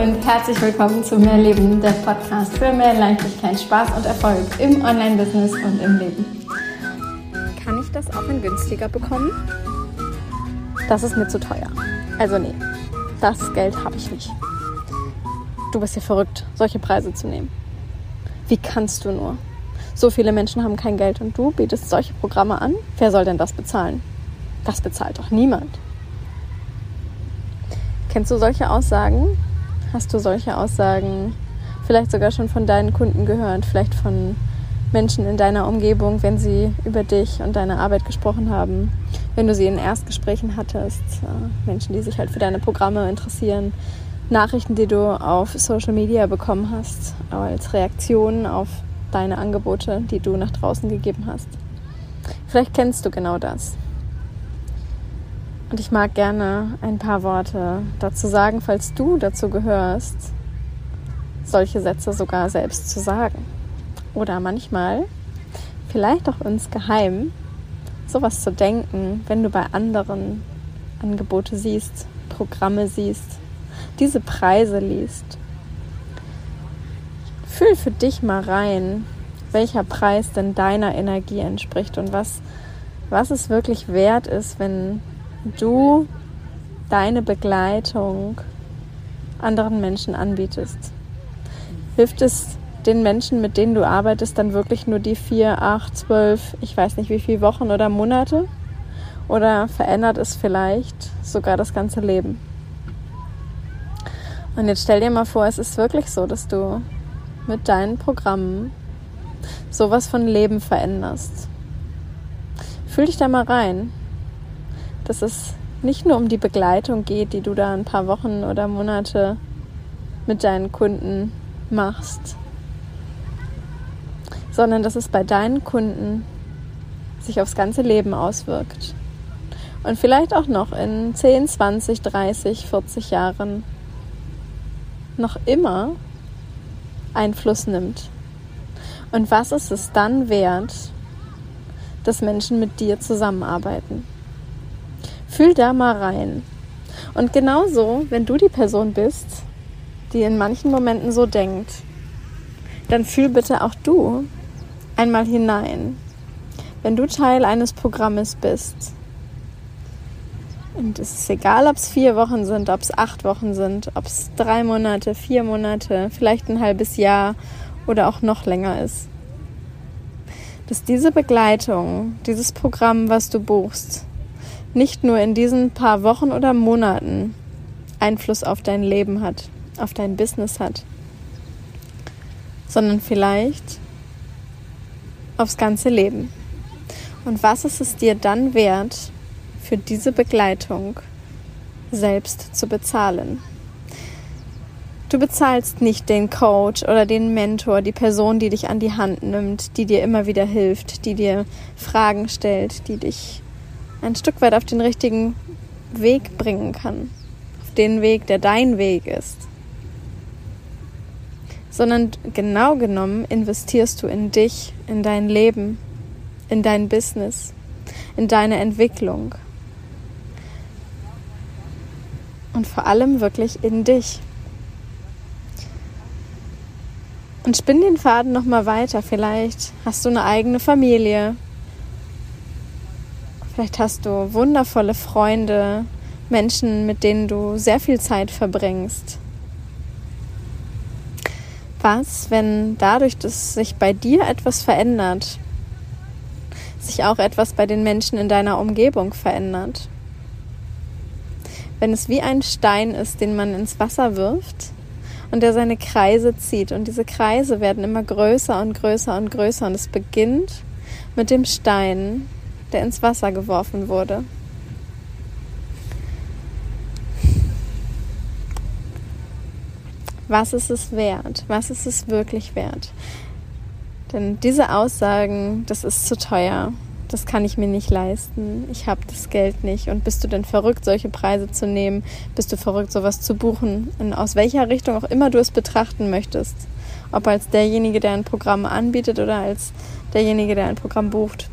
Und herzlich willkommen zu Mehr Leben, der Podcast für mehr Leichtigkeit, Spaß und Erfolg im Online-Business und im Leben. Kann ich das auch in günstiger bekommen? Das ist mir zu teuer. Also nee, das Geld habe ich nicht. Du bist ja verrückt, solche Preise zu nehmen. Wie kannst du nur? So viele Menschen haben kein Geld und du bietest solche Programme an? Wer soll denn das bezahlen? Das bezahlt doch niemand. Kennst du solche Aussagen? Hast du solche Aussagen vielleicht sogar schon von deinen Kunden gehört, vielleicht von Menschen in deiner Umgebung, wenn sie über dich und deine Arbeit gesprochen haben, wenn du sie in Erstgesprächen hattest, äh, Menschen, die sich halt für deine Programme interessieren, Nachrichten, die du auf Social Media bekommen hast, als Reaktion auf deine Angebote, die du nach draußen gegeben hast. Vielleicht kennst du genau das. Und ich mag gerne ein paar Worte dazu sagen, falls du dazu gehörst, solche Sätze sogar selbst zu sagen. Oder manchmal, vielleicht auch insgeheim, sowas zu denken, wenn du bei anderen Angebote siehst, Programme siehst, diese Preise liest. Fühl für dich mal rein, welcher Preis denn deiner Energie entspricht und was, was es wirklich wert ist, wenn du deine Begleitung anderen Menschen anbietest? Hilft es den Menschen, mit denen du arbeitest, dann wirklich nur die vier, acht, zwölf, ich weiß nicht wie viele Wochen oder Monate? Oder verändert es vielleicht sogar das ganze Leben? Und jetzt stell dir mal vor, es ist wirklich so, dass du mit deinen Programmen sowas von Leben veränderst. Fühl dich da mal rein dass es nicht nur um die Begleitung geht, die du da ein paar Wochen oder Monate mit deinen Kunden machst, sondern dass es bei deinen Kunden sich aufs ganze Leben auswirkt. Und vielleicht auch noch in 10, 20, 30, 40 Jahren noch immer Einfluss nimmt. Und was ist es dann wert, dass Menschen mit dir zusammenarbeiten? Fühl da mal rein. Und genauso, wenn du die Person bist, die in manchen Momenten so denkt, dann fühl bitte auch du einmal hinein. Wenn du Teil eines Programmes bist, und es ist egal, ob es vier Wochen sind, ob es acht Wochen sind, ob es drei Monate, vier Monate, vielleicht ein halbes Jahr oder auch noch länger ist. Dass diese Begleitung, dieses Programm, was du buchst, nicht nur in diesen paar Wochen oder Monaten Einfluss auf dein Leben hat, auf dein Business hat, sondern vielleicht aufs ganze Leben. Und was ist es dir dann wert, für diese Begleitung selbst zu bezahlen? Du bezahlst nicht den Coach oder den Mentor, die Person, die dich an die Hand nimmt, die dir immer wieder hilft, die dir Fragen stellt, die dich ein Stück weit auf den richtigen Weg bringen kann. Auf den Weg, der dein Weg ist. Sondern genau genommen investierst du in dich, in dein Leben, in dein Business, in deine Entwicklung. Und vor allem wirklich in dich. Und spinn den Faden nochmal weiter. Vielleicht hast du eine eigene Familie, Vielleicht hast du wundervolle Freunde, Menschen, mit denen du sehr viel Zeit verbringst. Was, wenn dadurch, dass sich bei dir etwas verändert, sich auch etwas bei den Menschen in deiner Umgebung verändert? Wenn es wie ein Stein ist, den man ins Wasser wirft und der seine Kreise zieht und diese Kreise werden immer größer und größer und größer und es beginnt mit dem Stein, der ins Wasser geworfen wurde. Was ist es wert? Was ist es wirklich wert? Denn diese Aussagen, das ist zu teuer, das kann ich mir nicht leisten, ich habe das Geld nicht. Und bist du denn verrückt, solche Preise zu nehmen? Bist du verrückt, sowas zu buchen? In, aus welcher Richtung auch immer du es betrachten möchtest. Ob als derjenige, der ein Programm anbietet oder als derjenige, der ein Programm bucht.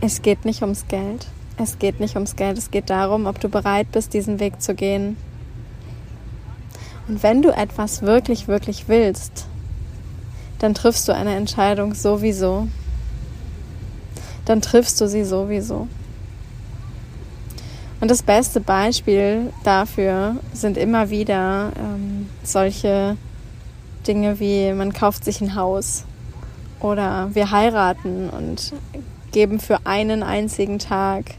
Es geht nicht ums Geld. Es geht nicht ums Geld, es geht darum, ob du bereit bist, diesen Weg zu gehen. Und wenn du etwas wirklich, wirklich willst, dann triffst du eine Entscheidung sowieso. Dann triffst du sie sowieso. Und das beste Beispiel dafür sind immer wieder ähm, solche Dinge wie man kauft sich ein Haus oder wir heiraten und geben für einen einzigen Tag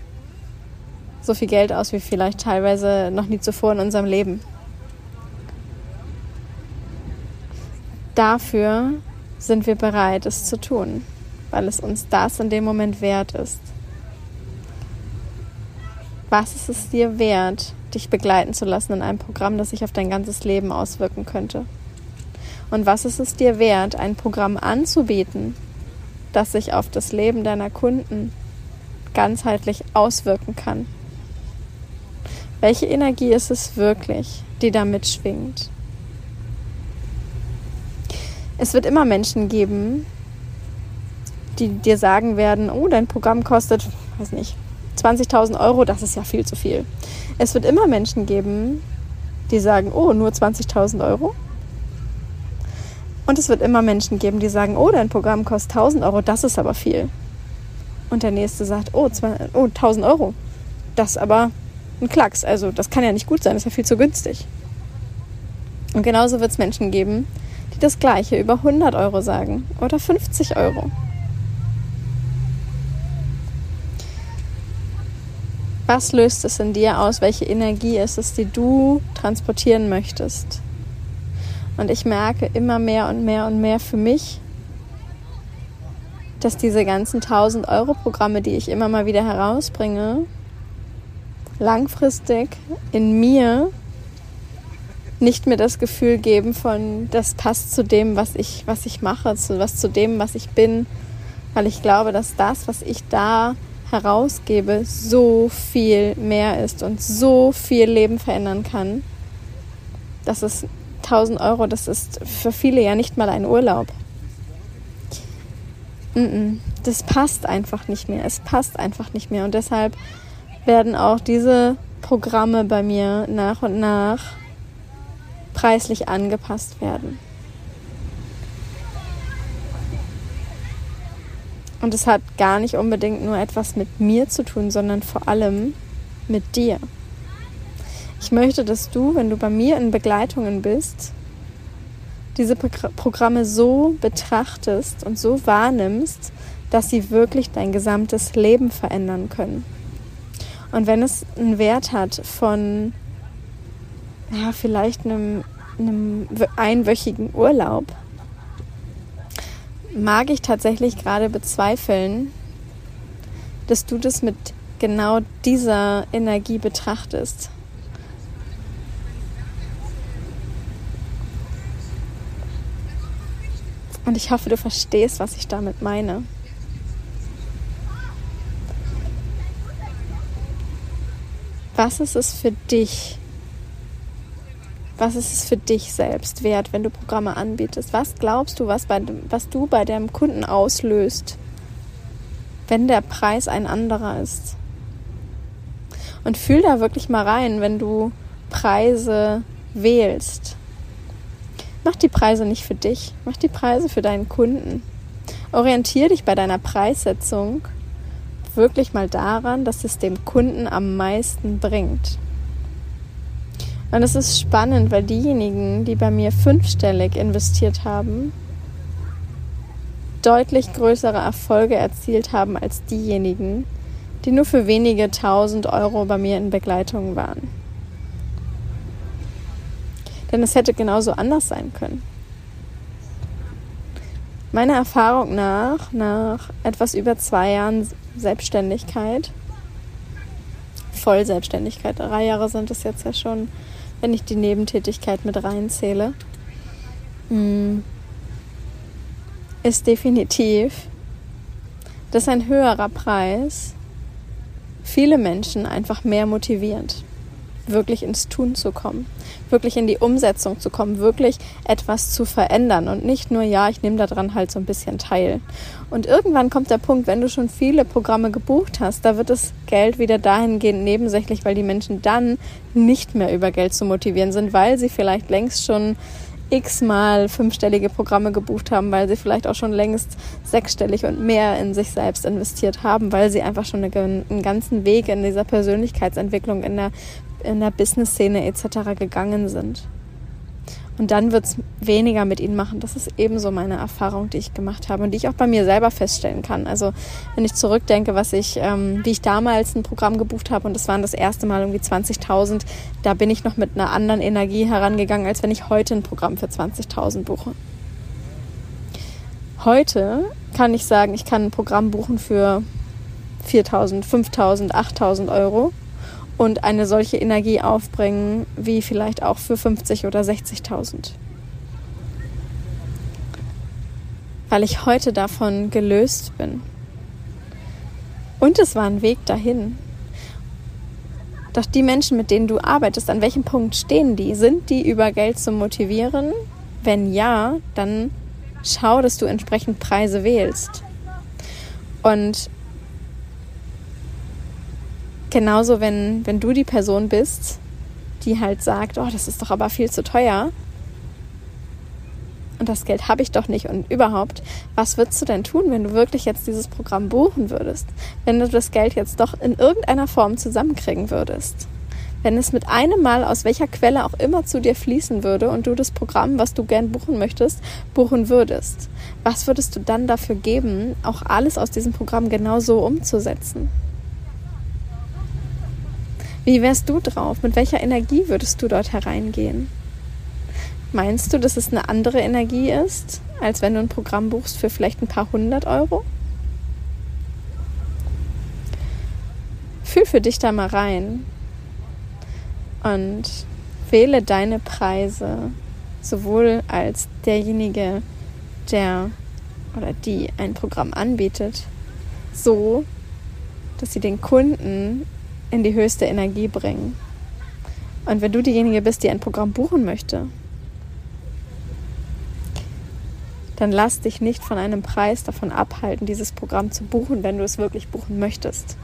so viel Geld aus wie vielleicht teilweise noch nie zuvor in unserem Leben. Dafür sind wir bereit, es zu tun, weil es uns das in dem Moment wert ist. Was ist es dir wert, dich begleiten zu lassen in einem Programm, das sich auf dein ganzes Leben auswirken könnte? Und was ist es dir wert, ein Programm anzubieten, das sich auf das Leben deiner Kunden ganzheitlich auswirken kann? Welche Energie ist es wirklich, die da mitschwingt? Es wird immer Menschen geben, die dir sagen werden, oh, dein Programm kostet, weiß nicht, 20.000 Euro, das ist ja viel zu viel. Es wird immer Menschen geben, die sagen, oh, nur 20.000 Euro. Und es wird immer Menschen geben, die sagen, oh, dein Programm kostet 1.000 Euro, das ist aber viel. Und der nächste sagt, oh, 1.000 Euro, das ist aber ein Klacks. Also das kann ja nicht gut sein, das ist ja viel zu günstig. Und genauso wird es Menschen geben, die das gleiche über 100 Euro sagen oder 50 Euro. Was löst es in dir aus? Welche Energie ist es, die du transportieren möchtest? Und ich merke immer mehr und mehr und mehr für mich, dass diese ganzen 1000 Euro Programme, die ich immer mal wieder herausbringe, langfristig in mir nicht mehr das Gefühl geben von, das passt zu dem, was ich, was ich mache, zu, was zu dem, was ich bin, weil ich glaube, dass das, was ich da herausgebe, so viel mehr ist und so viel Leben verändern kann. Das ist 1000 Euro, das ist für viele ja nicht mal ein Urlaub. Das passt einfach nicht mehr. Es passt einfach nicht mehr. Und deshalb werden auch diese Programme bei mir nach und nach preislich angepasst werden. Und es hat gar nicht unbedingt nur etwas mit mir zu tun, sondern vor allem mit dir. Ich möchte, dass du, wenn du bei mir in Begleitungen bist, diese Programme so betrachtest und so wahrnimmst, dass sie wirklich dein gesamtes Leben verändern können. Und wenn es einen Wert hat von ja, vielleicht einem, einem einwöchigen Urlaub, mag ich tatsächlich gerade bezweifeln, dass du das mit genau dieser Energie betrachtest. Und ich hoffe, du verstehst, was ich damit meine. Was ist es für dich? Was ist es für dich selbst wert, wenn du Programme anbietest? Was glaubst du, was, bei, was du bei deinem Kunden auslöst, wenn der Preis ein anderer ist? Und fühl da wirklich mal rein, wenn du Preise wählst. Mach die Preise nicht für dich, mach die Preise für deinen Kunden. Orientier dich bei deiner Preissetzung wirklich mal daran, dass es dem Kunden am meisten bringt. Und es ist spannend, weil diejenigen, die bei mir fünfstellig investiert haben, deutlich größere Erfolge erzielt haben als diejenigen, die nur für wenige tausend Euro bei mir in Begleitung waren. Denn es hätte genauso anders sein können. Meiner Erfahrung nach, nach etwas über zwei Jahren Selbstständigkeit, Vollselbstständigkeit, drei Jahre sind es jetzt ja schon, wenn ich die Nebentätigkeit mit reinzähle, mm, ist definitiv, dass ein höherer Preis viele Menschen einfach mehr motiviert. Wirklich ins Tun zu kommen, wirklich in die Umsetzung zu kommen, wirklich etwas zu verändern und nicht nur, ja, ich nehme daran halt so ein bisschen teil. Und irgendwann kommt der Punkt, wenn du schon viele Programme gebucht hast, da wird das Geld wieder dahingehend nebensächlich, weil die Menschen dann nicht mehr über Geld zu motivieren sind, weil sie vielleicht längst schon x-mal fünfstellige Programme gebucht haben, weil sie vielleicht auch schon längst sechsstellig und mehr in sich selbst investiert haben, weil sie einfach schon einen ganzen Weg in dieser Persönlichkeitsentwicklung, in der, in der Business-Szene etc. gegangen sind. Und dann wird es weniger mit ihnen machen. Das ist ebenso meine Erfahrung, die ich gemacht habe und die ich auch bei mir selber feststellen kann. Also wenn ich zurückdenke, was ich, ähm, wie ich damals ein Programm gebucht habe und das waren das erste Mal irgendwie 20.000, da bin ich noch mit einer anderen Energie herangegangen, als wenn ich heute ein Programm für 20.000 buche. Heute kann ich sagen, ich kann ein Programm buchen für 4.000, 5.000, 8.000 Euro und eine solche Energie aufbringen wie vielleicht auch für 50 oder 60.000. Weil ich heute davon gelöst bin. Und es war ein Weg dahin. Doch die Menschen, mit denen du arbeitest, an welchem Punkt stehen die? Sind die über Geld zu motivieren? Wenn ja, dann schau, dass du entsprechend Preise wählst. Und Genauso, wenn, wenn du die Person bist, die halt sagt, oh, das ist doch aber viel zu teuer. Und das Geld habe ich doch nicht. Und überhaupt, was würdest du denn tun, wenn du wirklich jetzt dieses Programm buchen würdest? Wenn du das Geld jetzt doch in irgendeiner Form zusammenkriegen würdest? Wenn es mit einem Mal aus welcher Quelle auch immer zu dir fließen würde und du das Programm, was du gern buchen möchtest, buchen würdest, was würdest du dann dafür geben, auch alles aus diesem Programm genau so umzusetzen? Wie wärst du drauf? Mit welcher Energie würdest du dort hereingehen? Meinst du, dass es eine andere Energie ist, als wenn du ein Programm buchst für vielleicht ein paar hundert Euro? Fühl für dich da mal rein und wähle deine Preise sowohl als derjenige, der oder die ein Programm anbietet, so, dass sie den Kunden in die höchste Energie bringen. Und wenn du diejenige bist, die ein Programm buchen möchte, dann lass dich nicht von einem Preis davon abhalten, dieses Programm zu buchen, wenn du es wirklich buchen möchtest,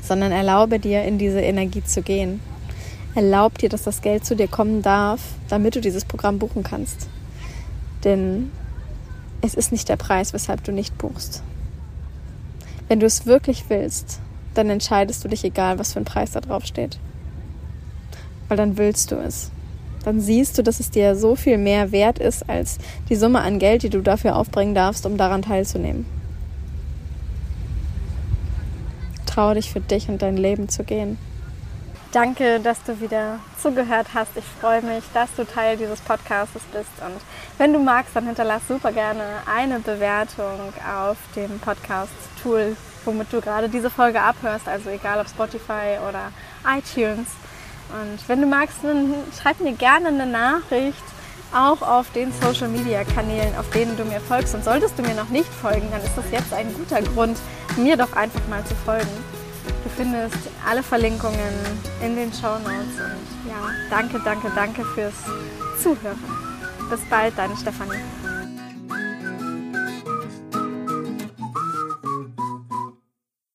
sondern erlaube dir, in diese Energie zu gehen. Erlaub dir, dass das Geld zu dir kommen darf, damit du dieses Programm buchen kannst. Denn es ist nicht der Preis, weshalb du nicht buchst. Wenn du es wirklich willst, dann entscheidest du dich egal, was für ein Preis da drauf steht. Weil dann willst du es. Dann siehst du, dass es dir so viel mehr wert ist als die Summe an Geld, die du dafür aufbringen darfst, um daran teilzunehmen. Traue dich für dich und dein Leben zu gehen. Danke, dass du wieder zugehört hast. Ich freue mich, dass du Teil dieses Podcasts bist. Und wenn du magst, dann hinterlass super gerne eine Bewertung auf dem Podcast-Tool, womit du gerade diese Folge abhörst, also egal ob Spotify oder iTunes. Und wenn du magst, dann schreib mir gerne eine Nachricht, auch auf den Social Media Kanälen, auf denen du mir folgst. Und solltest du mir noch nicht folgen, dann ist das jetzt ein guter Grund, mir doch einfach mal zu folgen. Du findest alle Verlinkungen in den Show Notes. Und ja, danke, danke, danke fürs Zuhören. Bis bald, deine Stefanie.